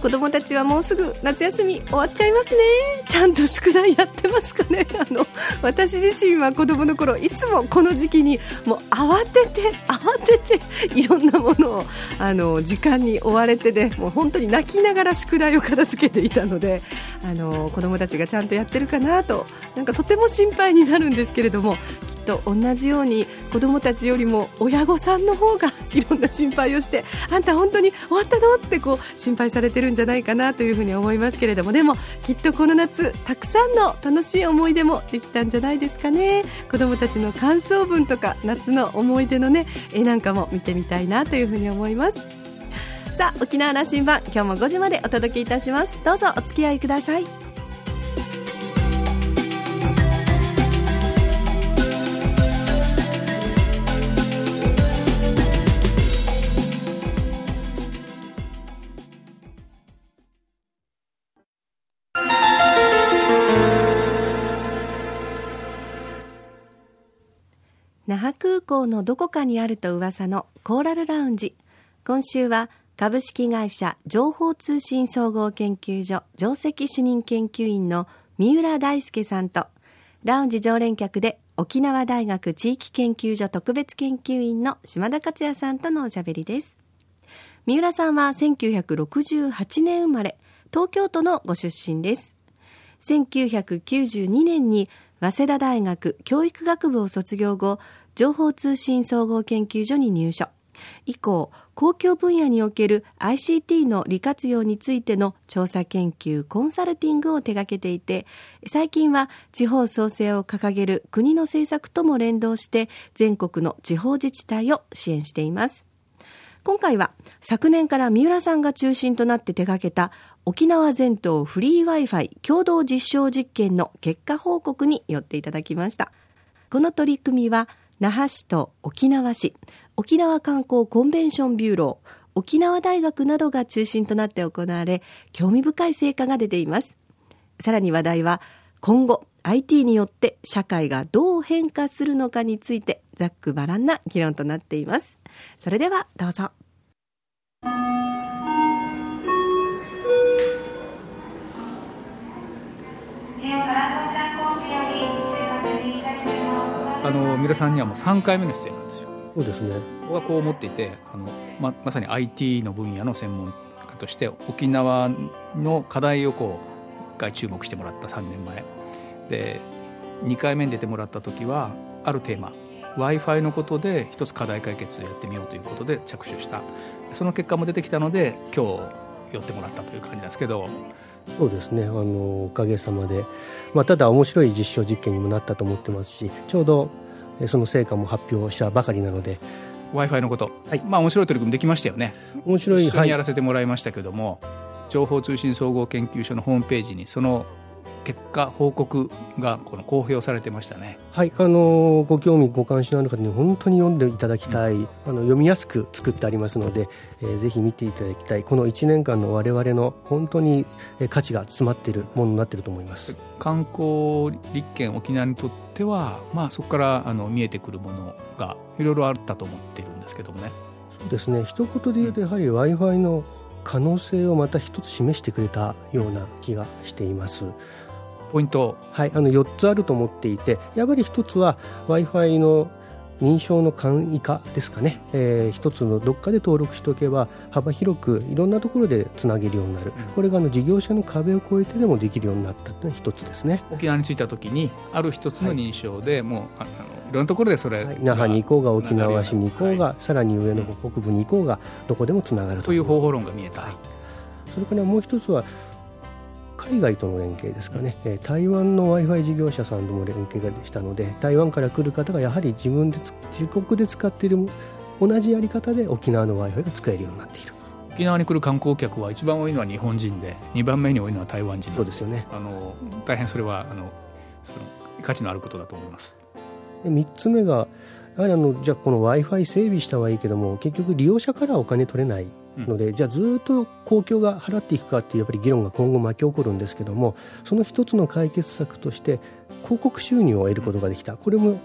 子供たちはもうすぐ夏休み終わっちゃいますね。ちゃんと宿題やってますかね。あの私自身は子供の頃いつもこの時期にもう慌てて 慌てていろんなものをあの時間に追われてで、もう本当に泣きながら宿題を片付けていたのであの子供たちがちゃんとやってるかなとなんかとても心配になるんですけれどもきっと同じように子供たちよりも親御さんの方がいろんな心配をしてあんた本当に終わったの？ってこう心配されてるんじゃないかなというふうに思いますけれどもでもきっとこの夏たくさんの楽しい思い出もできたんじゃないですかね。子供たちの感想文とか夏の思い出のね絵なんかも見てみたいなというふうに思います。さあ沖縄羅針盤今日も5時までお届けいたします。どうぞお付き合いください。那覇空港のどこかにあると噂のコーラルラウンジ。今週は株式会社情報通信総合研究所上席主任研究員の三浦大輔さんとラウンジ常連客で沖縄大学地域研究所特別研究員の島田克也さんとのおしゃべりです。三浦さんは1968年生まれ東京都のご出身です。1992年に早稲田大学教育学部を卒業後情報通信総合研究所に入所。以降、公共分野における ICT の利活用についての調査研究、コンサルティングを手掛けていて、最近は地方創生を掲げる国の政策とも連動して全国の地方自治体を支援しています。今回は昨年から三浦さんが中心となって手掛けた沖縄全島フリー Wi-Fi 共同実証実験の結果報告に寄っていただきました。この取り組みは那覇市と沖縄市、沖縄観光コンベンションビューロー、沖縄大学などが中心となって行われ、興味深い成果が出ています。さらに話題は、今後 IT によって社会がどう変化するのかについてざっくばらんな議論となっています。それではどうぞ。あの三浦さんにはもう3回目の出演なんですよ。そうですね僕はこう思っていてあのままさに IT の分野の専門家として沖縄の課題をこう一回注目してもらった3年前で2回目に出てもらった時はあるテーマ w i f i のことで一つ課題解決やってみようということで着手した。その結果も出てきたので今日寄ってもらったという感じなんですけど。そうですね。あのおかげさまで、まあ、ただ面白い実証実験にもなったと思ってますしちょうどその成果も発表したばかりなので。W i f i のこと、はい、まあ面白い取り組みできましたよね。面白い。一緒にやらせてもらいましたけども、はい、情報通信総合研究所のホームページにその結果報告がこの公表されてましたね。はい、あのご興味ご関心のある方に本当に読んでいただきたい、うん、あの読みやすく作ってありますので、えー、ぜひ見ていただきたい。この1年間の我々の本当に価値が詰まっているものになっていると思います。観光立県沖縄にとっては、まあそこからあの見えてくるものがいろいろあったと思っているんですけどもね。そうですね。一言で言うとやはり Wi-Fi の可能性をまた一つ示してくれたような気がしています。ポイント。はいあの4つあると思っていてやっぱり1つは w i f i の認証の簡易化ですかね、えー、一つのどっかで登録しておけば幅広くいろんなところでつなげるようになる、うん、これがあの事業者の壁を越えてでもできるようになったというのは一つですね。沖縄に着いた時にある一つの認証で、はい、もうあのいろんなところでそれ、はい、那覇に行こうが沖縄市に行こうが、はい、さらに上の北部に行こうがどこでもつながるという。方法論が見えた、それからもう一つは海外との連携ですかね、え台湾の w i f i 事業者さんとも連携がしたので台湾から来る方がやはり自分で自国で使っている同じやり方で沖縄の w i f i が使えるようになっている。沖縄に来る観光客は一番多いのは日本人で2番目に多いのは台湾人。そうですよね。あの大変それはあのその価値のあることだと思います。で3つ目がやはりあのじゃあこの w i f i 整備したはいいけども結局利用者からお金取れないので、じゃあずっと公共が払っていくかっていうやっぱり議論が今後巻き起こるんですけどもその一つの解決策として広告収入を得ることができたこれも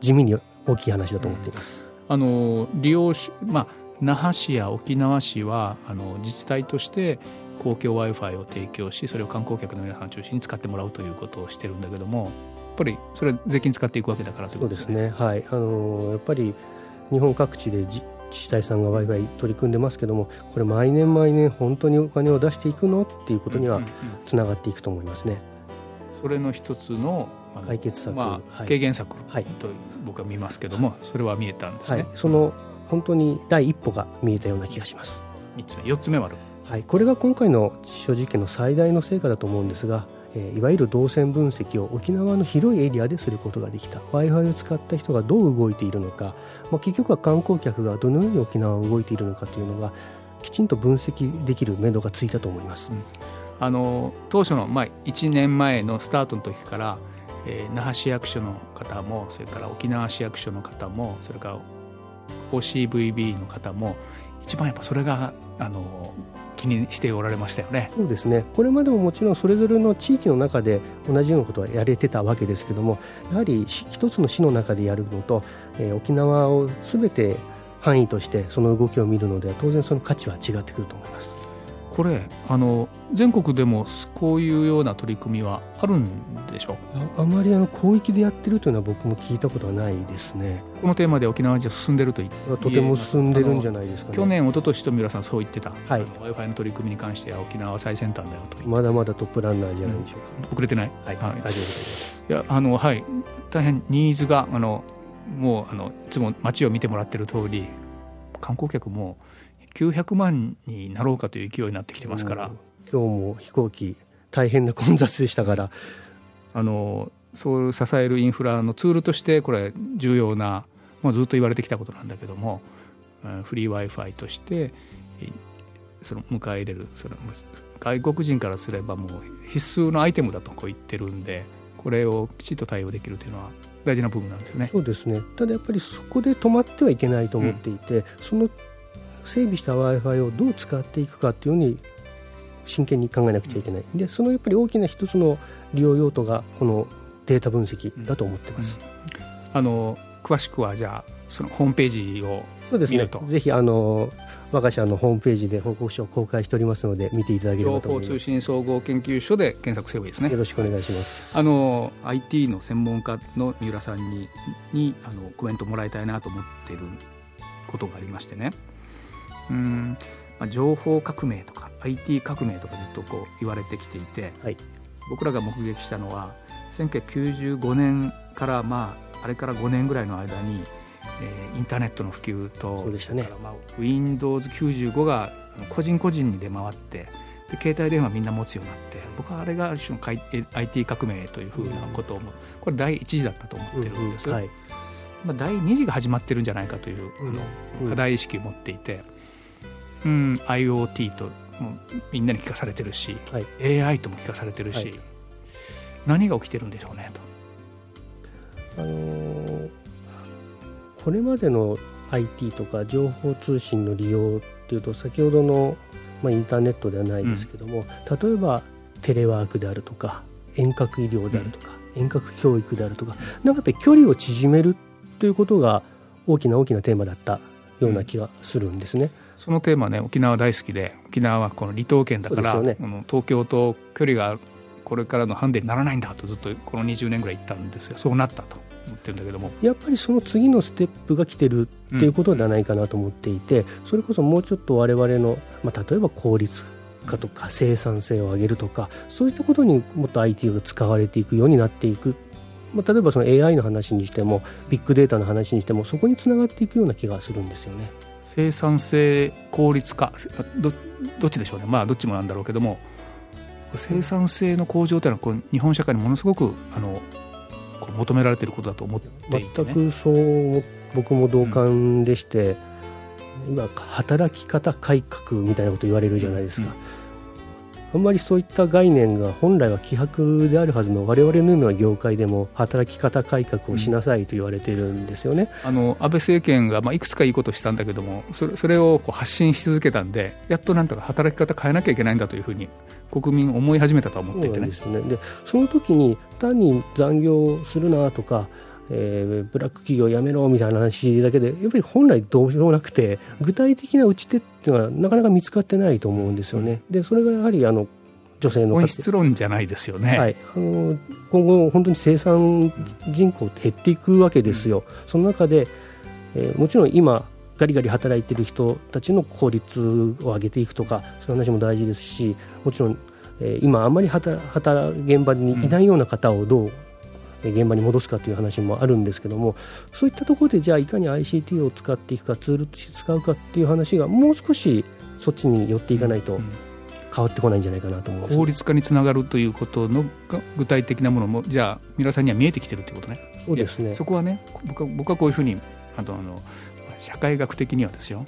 地味に大きい話だと思っています。あの利用し、まあ、那覇市や沖縄市はあの自治体として公共 w i f i を提供しそれを観光客の皆さんを中心に使ってもらうということをしてるんだけどもやっぱりそれ税金使っていくわけだからということですね。そうですねはいあのやっぱり日本各地で自治体さんが w i f i 取り組んでますけどもこれ毎年毎年本当にお金を出していくのっていうことにはつながっていくと思いますね。それの一つの解決策、まあ、軽減策と僕は見ますけども、それは見えたんですね、はい、その本当に第一歩が見えたような気がします。3つ目4つ目はある。はい、これが今回の実証実験の最大の成果だと思うんですが、え、いわゆる動線分析を沖縄の広いエリアですることができた。w i f i を使った人がどう動いているのか、まあ、結局は観光客がどのように沖縄を動いているのかというのがきちんと分析できる目処がついたと思います、うん、あの当初の、ま、1年前のスタートの時から、えー、那覇市役所の方もそれから沖縄市役所の方もそれから OCVB の方も一番やっぱそれがあの気にしておられましたよねそうですねこれまでももちろんそれぞれの地域の中で同じようなことはやれてたわけですけどもやはり一つの市の中でやるのと、えー、沖縄をすべて範囲としてその動きを見るのでは当然その価値は違ってくると思います。これあの全国でもこういうような取り組みはあるんでしょうあまりあの広域でやってるというのは僕も聞いたことはないですね。このテーマで沖縄じゃ進んでると言ってとても進んでるんじゃないですか、ね、去年、一昨年と三浦さんそう言ってた、はい、w i f i の取り組みに関しては沖縄は最先端だよとまだまだトップランナーじゃないでしょうか、うん、遅れてない、はい、はい、大丈夫です。いやあのはい。大変ニーズがあのもうあのいつも街を見てもらってる通り観光客も900万になろうかという勢いになってきてますから、今日も飛行機大変な混雑でしたから。あのそう支えるインフラのツールとしてこれ重要な、まあ、ずっと言われてきたことなんだけどもフリー w i f i としてその迎え入れるその外国人からすればもう必須のアイテムだとこう言ってるんでこれをきちっと対応できるというのは大事な部分なんですよね。そうですね。ただやっぱりそこで止まってはいけないと思っていて、うん、その整備した w i f i をどう使っていくかっていうふうに真剣に考えなくちゃいけない、でそのやっぱり大きな一つの利用用途がこのデータ分析だと思ってます。うん、あの詳しくはじゃあそのホームページをそうですね。ぜひあの我が社のホームページで報告書を公開しておりますので見ていただければと思います。情報通信総合研究所で検索すればいいですね。よろしくお願いします。あの IT の専門家の三浦さんににあのコメントもらいたいなと思っていることがありましてねうんまあ、情報革命とか IT 革命とかずっとこう言われてきていて、はい、僕らが目撃したのは1995年からまああれから5年ぐらいの間に、えー、インターネットの普及とそうでしたね、まあ、Windows95 が個人個人に出回ってで携帯電話みんな持つようになって僕はあれが一種の IT 革命というふうなことを、う。ん、これ第1次だったと思ってるんです、うんうんはい、まあ、第2次が始まってるんじゃないかというあの課題意識を持っていて。うん、IoT ともみんなに聞かされてるし、はい、AI とも聞かされてるし、はい、何が起きてるんでしょうねと。あのー、これまでの IT とか情報通信の利用っていうと先ほどの、まあ、インターネットではないですけども、うん、例えばテレワークであるとか遠隔医療であるとか、うん、遠隔教育であるとかなんかやっぱり距離を縮めるということが大きな大きなテーマだったような気がするんですね。そのテーマね沖縄大好きで沖縄はこの離島県だから、ね、東京と距離がこれからのハンデにならないんだとずっとこの20年ぐらい言ったんですよ。そうなったと思ってるんだけども。やっぱりその次のステップが来てるっていうことではないかなと思っていて、うん、それこそもうちょっと我々の、まあ、例えば効率化とか生産性を上げるとかそういったことにもっと IT が使われていくようになっていくまあ、例えばその AI の話にしてもビッグデータの話にしてもそこにつながっていくような気がするんですよね。生産性効率化どどっちでしょうね。まあどっちもなんだろうけども。生産性の向上というのはこう日本社会にものすごくあのこう求められていることだと思っていて、ね、全くそう僕も同感でして、うん、今働き方改革みたいなこと言われるじゃないですか。うんあんまりそういった概念が本来は希薄であるはずの我々のような業界でも働き方改革をしなさいと言われてるんですよね、うん、あの安倍政権が、まあ、いくつかいいことをしたんだけどもそれそれをこう発信し続けたんでやっとなんとか働き方変えなきゃいけないんだというふうに国民思い始めたと思っていてね。そで、ね、その時に単に残業するなとかえー、ブラック企業やめろみたいな話だけでやっぱり本来どうしようもなくて具体的な打ち手っていうのはなかなか見つかってないと思うんですよね。でそれがやはりあの女性の本質論じゃないですよね、はい、あの今後、本当に生産人口って減っていくわけですよ、その中で、えー、もちろん今、ガリガリ働いてる人たちの効率を上げていくとかそういう話も大事ですしもちろん、えー、今あんまり働働現場にいないような方をどう現場に戻すかという話もあるんですけどもそういったところでじゃあいかに ICT を使っていくかツールとして使うかっていう話がもう少しそっちに寄っていかないと変わってこないんじゃないかなと思います。効率化につながるということの具体的なものもじゃあ皆さんには見えてきてるということね。そうですね。そこはね僕は僕はこういうふうにあとあの社会学的にはですよ。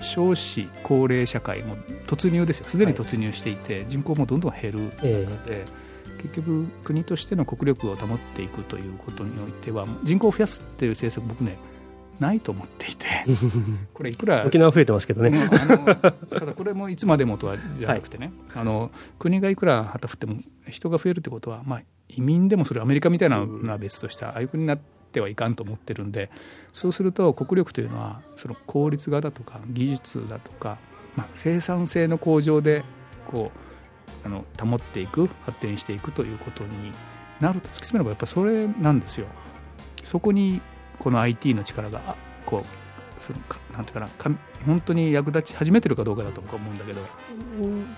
少子高齢社会も突入ですよ。すでに突入していて、はい、人口もどんどん減る。ので、え。ー、結局国としての国力を保っていくということにおいては人口を増やすっていう政策僕ねないと思っていて これいくら沖縄増えてますけどね。ただこれもいつまでもとはじゃなくてね、はい、あの国がいくら旗振っても人が増えるってことは、まあ、移民でもそれアメリカみたいなのは別としてああいう国になってはいかんと思ってるんでそうすると国力というのはその効率化だとか技術だとか、まあ、生産性の向上でこうあの保っていく発展していくということになると突き詰めればやっぱそれなんですよ。そこにこの IT の力がこうそのなんていうかな本当に役立ち始めてるかどうかだと思うんだけど。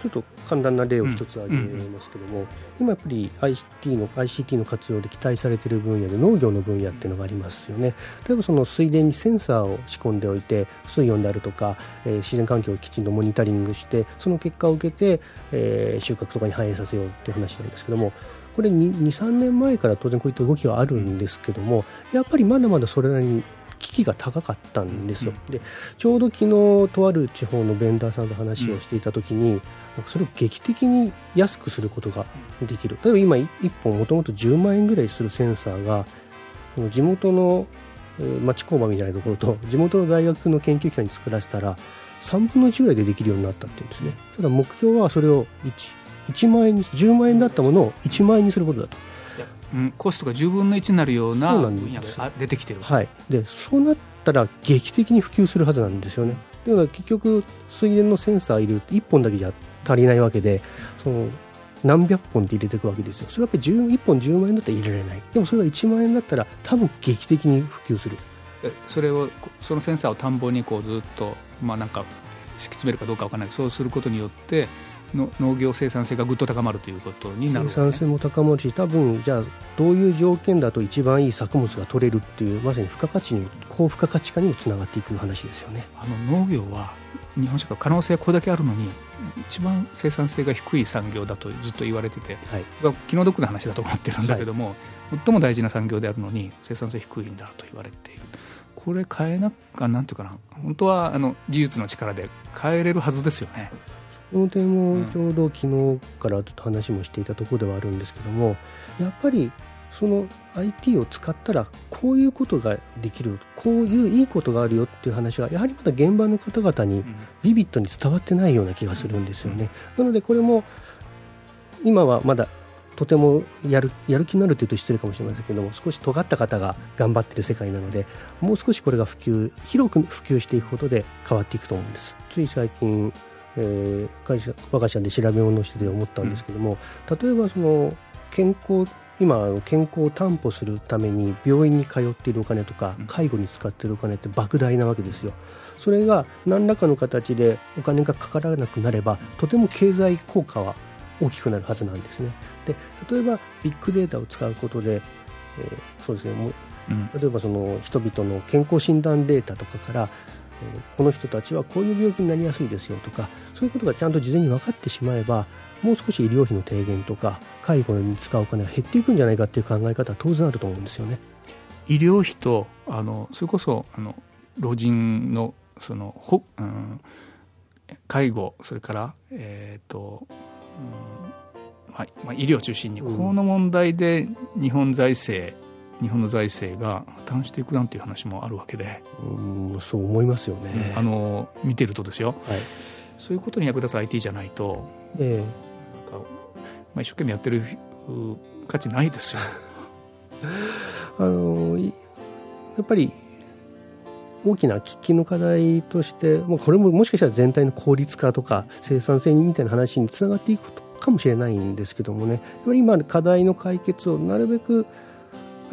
ちょっと簡単な例を一つ挙げますけども、うん。うん、今やっぱり ICT の ICT の活用で期待されている分野で農業の分野っていうのがありますよね。例えばその水田にセンサーを仕込んでおいて水温であるとか、えー、自然環境をきちんとモニタリングしてその結果を受けて、えー、収穫とかに反映させようっていう話なんですけども。これ23年前から当然こういった動きはあるんですけどもやっぱりまだまだそれなりに危機が高かったんですよ、でちょうど昨日とある地方のベンダーさんと話をしていた時に、なんかそれを劇的に安くすることができる。例えば今1本もともと10万円ぐらいするセンサーが地元の町工場みたいなところと地元の大学の研究機関に作らせたら3分の1ぐらいでできるようになったっていうんですね。ただ目標はそれを 1, 1万円に10万円だったものを1万円にすることだと。うん、コストが10分の1になるような分野が出てきてるはい、でそうなったら劇的に普及するはずなんですよね。でも結局水田のセンサー入れると1本だけじゃ足りないわけでその何百本って入れていくわけですよ。それはやっぱり1本10万円だったら入れられない。でもそれが1万円だったら多分劇的に普及する。それをそのセンサーを田んぼにこうずっとまあなんか敷き詰めるかどうかわからない。そうすることによっての農業生産性がぐっと高まるということになる、ね、生産性も高まるし多分じゃあどういう条件だと一番いい作物が取れるっていうまさに付加価値に高付加価値化にもつながっていく話ですよね。あの農業は日本社会可能性はこれだけあるのに一番生産性が低い産業だとずっと言われてて、はい、気の毒な話だと思ってるんだけども、はい、最も大事な産業であるのに生産性低いんだと言われている。これ変えなかなんていうかな。本当はあの技術の力で変えれるはずですよね。この点もちょうど昨日からちょっと話もしていたところではあるんですけどもやっぱりその IT を使ったらこういうことができるこういういいことがあるよっていう話がやはりまだ現場の方々にビビッドに伝わってないような気がするんですよね。なのでこれも今はまだとてもやるやる気になるというと失礼かもしれませんけども少し尖った方が頑張っている世界なのでもう少しこれが普及広く普及していくことで変わっていくと思うんですつい最近えー、会社我が社で調べ物をしてて思ったんですけども、うん、例えばその健康今健康を担保するために病院に通っているお金とか介護に使っているお金って莫大なわけですよ。それが何らかの形でお金がかからなくなればとても経済効果は大きくなるはずなんですね。で例えばビッグデータを使うことで、えー、そうですねもう例えばその人々の健康診断データとかからこの人たちはこういう病気になりやすいですよとかそういうことがちゃんと事前に分かってしまえばもう少し医療費の低減とか介護に使うお金が減っていくんじゃないかっていう考え方は当然あると思うんですよね。医療費とあのそれこそあの老人のそのほ、うん、介護それからえっ、ー、と、うんまあまあ、医療中心に、この問題で日本財政日本の財政が破綻していくなんていう話もあるわけで。うんそう思いますよね、あの見てるとですよ、はい、そういうことに役立つ IT じゃないと、えー、なんか、まあ、一生懸命やってる価値ないですよ。あ あのやっぱり大きな喫緊の課題としてもうこれももしかしたら全体の効率化とか生産性みたいな話につながっていくかもしれないんですけどもね。やっぱり今課題の解決をなるべく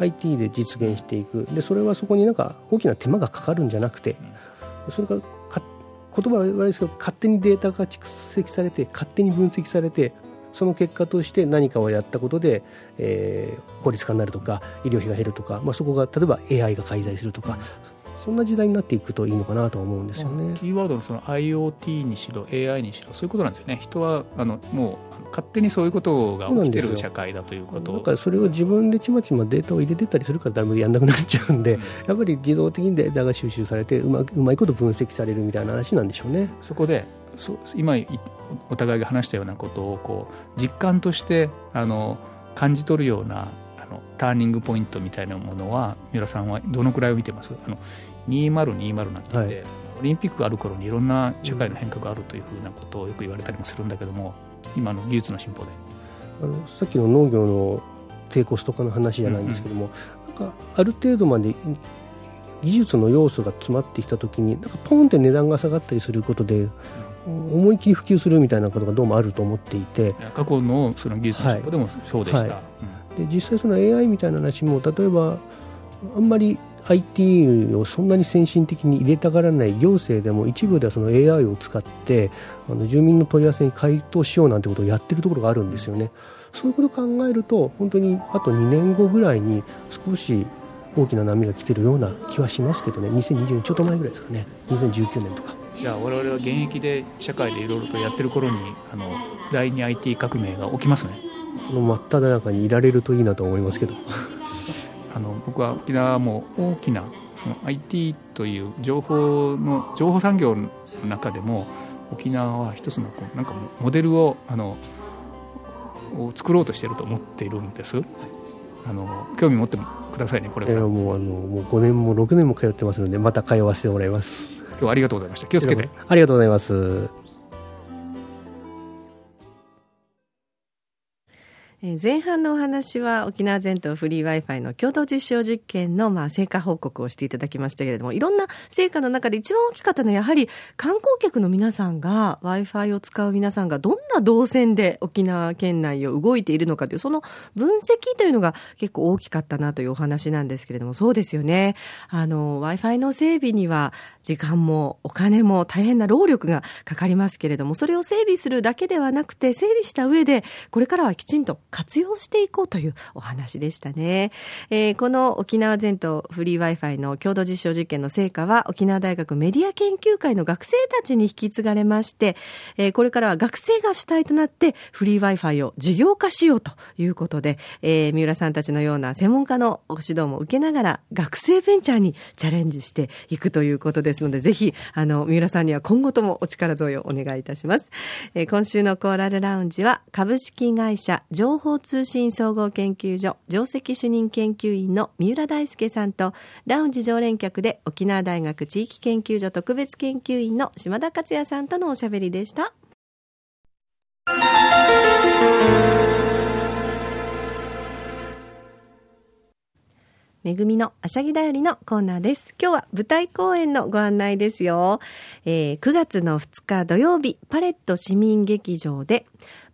IT で実現していく。でそれはそこになんか大きな手間がかかるんじゃなくてそれがか言葉は悪いですけど勝手にデータが蓄積されて勝手に分析されてその結果として何かをやったことで、えー、効率化になるとか医療費が減るとか、まあ、そこが例えば AI が介在するとか、そんな時代になっていくといいのかなと思うんですよね。キーワードのその IoT にしろ AI にしろそういうことなんですよね。人はあのもう勝手にそういうことが起きてる社会だということだからそれを自分でちまちまデータを入れてたりするから誰もやんなくなっちゃうんで、うん、やっぱり自動的にデータが収集されてうまうまいこと分析されるみたいな話なんでしょうね。そこでそ今お互いが話したようなことをこう実感としてあの感じ取るようなあのターニングポイントみたいなものは三浦さんはどのくらいを見てます？あの2020なんて言って、はい、オリンピックがある頃にいろんな社会の変革があるというふうなことをよく言われたりもするんだけども今の技術の進歩で。あのさっきの農業の低コスト化の話じゃないんですけども、うんうん、なんかある程度まで技術の要素が詰まってきた時になんかポンって値段が下がったりすることで、思い切り普及するみたいなことがどうもあると思っていて。過去のその技術の進歩でもそうでした、はい。はい。うん、で実際その AI みたいな話も例えばあんまり IT をそんなに先進的に入れたがらない行政でも一部ではその AI を使ってあの住民の問い合わせに回答しようなんてことをやってるところがあるんですよね。そういうことを考えると本当にあと2年後ぐらいに少し大きな波が来てるような気はしますけどね。2020年ちょっと前ぐらいですかね。2019年とか。じゃあ我々は現役で社会でいろいろとやってる頃にあの第2 IT 革命が起きますね。その真っ只中にいられるといいなと思いますけどあの僕は沖縄も大きなその IT という情報の情報産業の中でも沖縄は一つのこうなんかモデルをあのを作ろうとしていると思っているんです。あの興味持ってくださいねこれは。もうあのもう5年も6年も通ってますのでまた通わせてもらいます。今日はありがとうございました。気をつけて。ありがとうございます。前半のお話は沖縄全島フリー Wi-Fi の共同実証実験のまあ成果報告をしていただきましたけれども、いろんな成果の中で一番大きかったのはやはり観光客の皆さんが Wi-Fi を使う皆さんがどんな動線で沖縄県内を動いているのかという、その分析というのが結構大きかったなというお話なんですけれども、そうですよね。あの、Wi-Fi の整備には時間もお金も大変な労力がかかりますけれども、それを整備するだけではなくて、整備した上で、これからはきちんと活用していこうというお話でしたね。えー、この沖縄全島フリー Wi-Fi の共同実証実験の成果は沖縄大学メディア研究会の学生たちに引き継がれまして、えー、これからは学生が主体となってフリー Wi-Fi を事業化しようということで、えー、三浦さんたちのような専門家のご指導も受けながら学生ベンチャーにチャレンジしていくということですので、ぜひ、あの、三浦さんには今後ともお力添えをお願いいたします。えー、今週のコーラルラウンジは株式会社情報通信総合研究所上席主任研究員の三浦大輔さんとラウンジ常連客で沖縄大学地域研究所特別研究員の島田克也さんとのおしゃべりでした。めぐみのあしゃぎだよりのコーナーです。今日は舞台公演のご案内ですよ。えー、9月の2日土曜日、パレット市民劇場で、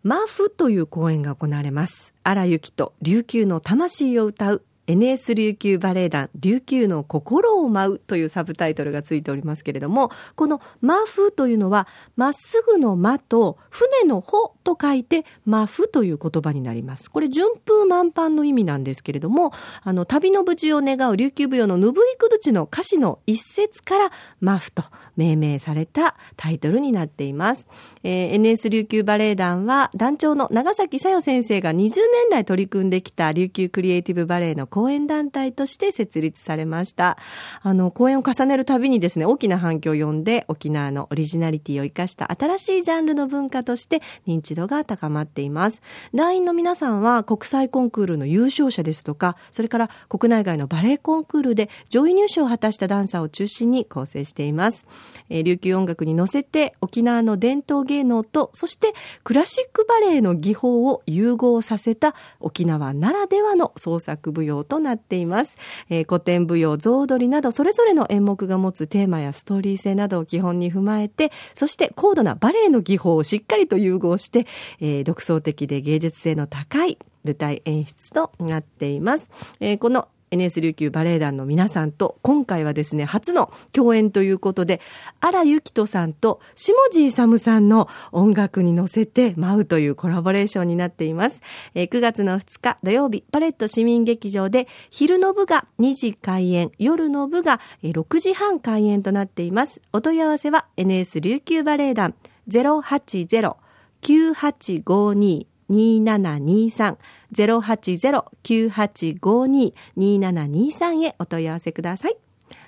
マーフという公演が行われます。荒雪と琉球の魂を歌う NS 琉球バレエ団琉球の心を舞うというサブタイトルがついておりますけれども、このマフというのは、まっすぐの間と船の帆と書いて、マフという言葉になります。これ順風満帆の意味なんですけれども、あの、旅の無事を願う琉球舞踊のぬぶりくるちの歌詞の一節からマフと命名されたタイトルになっています。えー、NS 琉球バレエ団は団長の長崎さよ先生が20年来取り組んできた琉球クリエイティブバレエの講演団体として設立されました。あの、講演を重ねるたびにですね、大きな反響を呼んで、沖縄のオリジナリティを生かした新しいジャンルの文化として認知度が高まっています。団員の皆さんは国際コンクールの優勝者ですとか、それから国内外のバレエコンクールで上位入賞を果たしたダンサーを中心に構成しています。えー、琉球音楽に乗せて沖縄の伝統芸能と、そしてクラシックバレエの技法を融合させた沖縄ならではの創作舞踊となっています。えー、古典舞踊、象踊りなど、それぞれの演目が持つテーマやストーリー性などを基本に踏まえて、そして高度なバレエの技法をしっかりと融合して、えー、独創的で芸術性の高い舞台演出となっています。えー、この NS 琉球バレエ団の皆さんと今回はですね初の共演ということで荒ゆきとさんと下地勇さんの音楽に乗せて舞うというコラボレーションになっています、えー、9月の2日土曜日パレット市民劇場で昼の部が2時開演夜の部が6時半開演となっています。お問い合わせは NS 琉球バレエ団080-9852 080-9852-2723へお問い合わせください。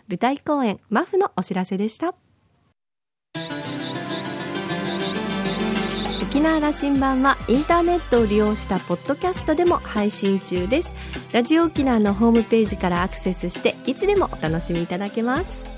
舞台公演マフのお知らせでした。沖縄羅針盤はインターネットを利用したポッドキャストでも配信中です。ラジオ沖縄のホームページからアクセスしていつでもお楽しみいただけます。